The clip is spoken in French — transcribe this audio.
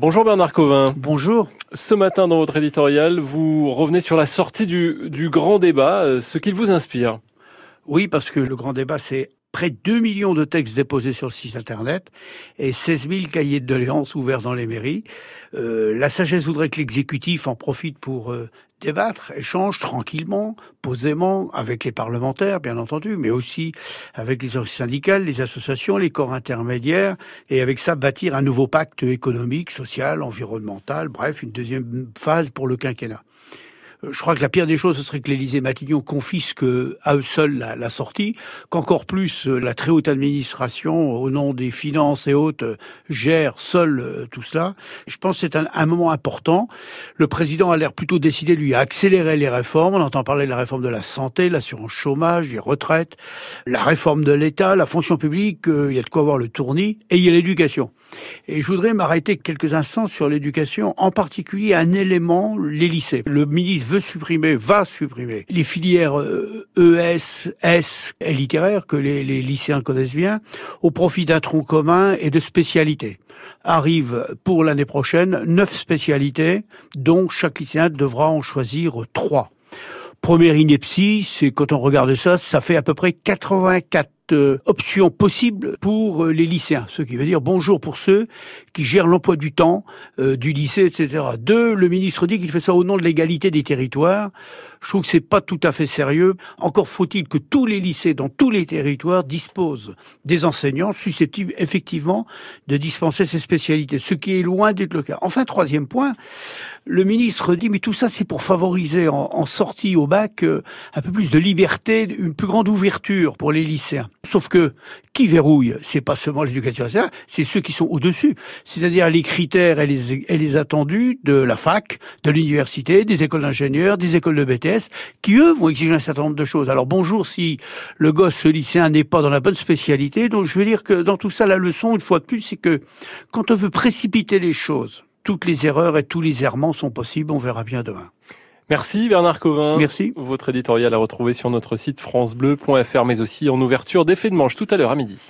Bonjour Bernard Covin. Bonjour. Ce matin dans votre éditorial, vous revenez sur la sortie du, du grand débat, euh, ce qu'il vous inspire? Oui, parce que le grand débat, c'est près de 2 millions de textes déposés sur le site internet et 16 000 cahiers de doléances ouverts dans les mairies. Euh, la sagesse voudrait que l'exécutif en profite pour euh, débattre, échange tranquillement, posément, avec les parlementaires, bien entendu, mais aussi avec les syndicales, les associations, les corps intermédiaires, et avec ça bâtir un nouveau pacte économique, social, environnemental, bref, une deuxième phase pour le quinquennat. Euh, je crois que la pire des choses, ce serait que l'Élysée Matignon confisque à eux seuls la, sortie, qu'encore plus euh, la très haute administration, au nom des finances et autres, euh, gère seule tout cela. Je pense que c'est un, un, moment important. Le président a l'air plutôt décidé, lui, à accélérer les réformes. On entend parler de la réforme de la santé, l'assurance chômage, les retraites, la réforme de l'État, la fonction publique, il y a de quoi avoir le tournis, et il y a l'éducation. Et je voudrais m'arrêter quelques instants sur l'éducation, en particulier un élément, les lycées. Le ministre veut supprimer, va supprimer les filières ES, S et littéraires que les, les lycéens connaissent bien, au profit d'un tronc commun et de spécialités arrive pour l'année prochaine neuf spécialités, dont chaque lycéen devra en choisir trois. Première ineptie, c'est quand on regarde ça, ça fait à peu près 84 options possibles pour les lycéens, ce qui veut dire bonjour pour ceux qui gèrent l'emploi du temps euh, du lycée, etc. Deux, le ministre dit qu'il fait ça au nom de l'égalité des territoires. Je trouve que c'est pas tout à fait sérieux. Encore faut-il que tous les lycées dans tous les territoires disposent des enseignants susceptibles effectivement de dispenser ces spécialités, ce qui est loin d'être le cas. Enfin, troisième point, le ministre dit mais tout ça c'est pour favoriser en, sortie au bac euh, un peu plus de liberté, une plus grande ouverture pour les lycéens. Sauf que qui verrouille, c'est pas seulement l'éducation nationale, c'est ceux qui sont au-dessus, c'est-à-dire les critères et les, attendus de la fac, de l'université, des écoles d'ingénieurs, des écoles de BTS, qui eux vont exiger un certain nombre de choses. Alors bonjour si le gosse, lycéen n'est pas dans la bonne spécialité, donc je veux dire que dans tout ça, la leçon, une fois de plus, c'est que quand on veut précipiter les choses, toutes les erreurs et tous les errements sont possibles, on verra bien demain. Merci Bernard Covin. Merci. Votre éditorial à retrouver sur notre site francebleu.fr mais aussi en ouverture d'effet de manche tout à l'heure à midi.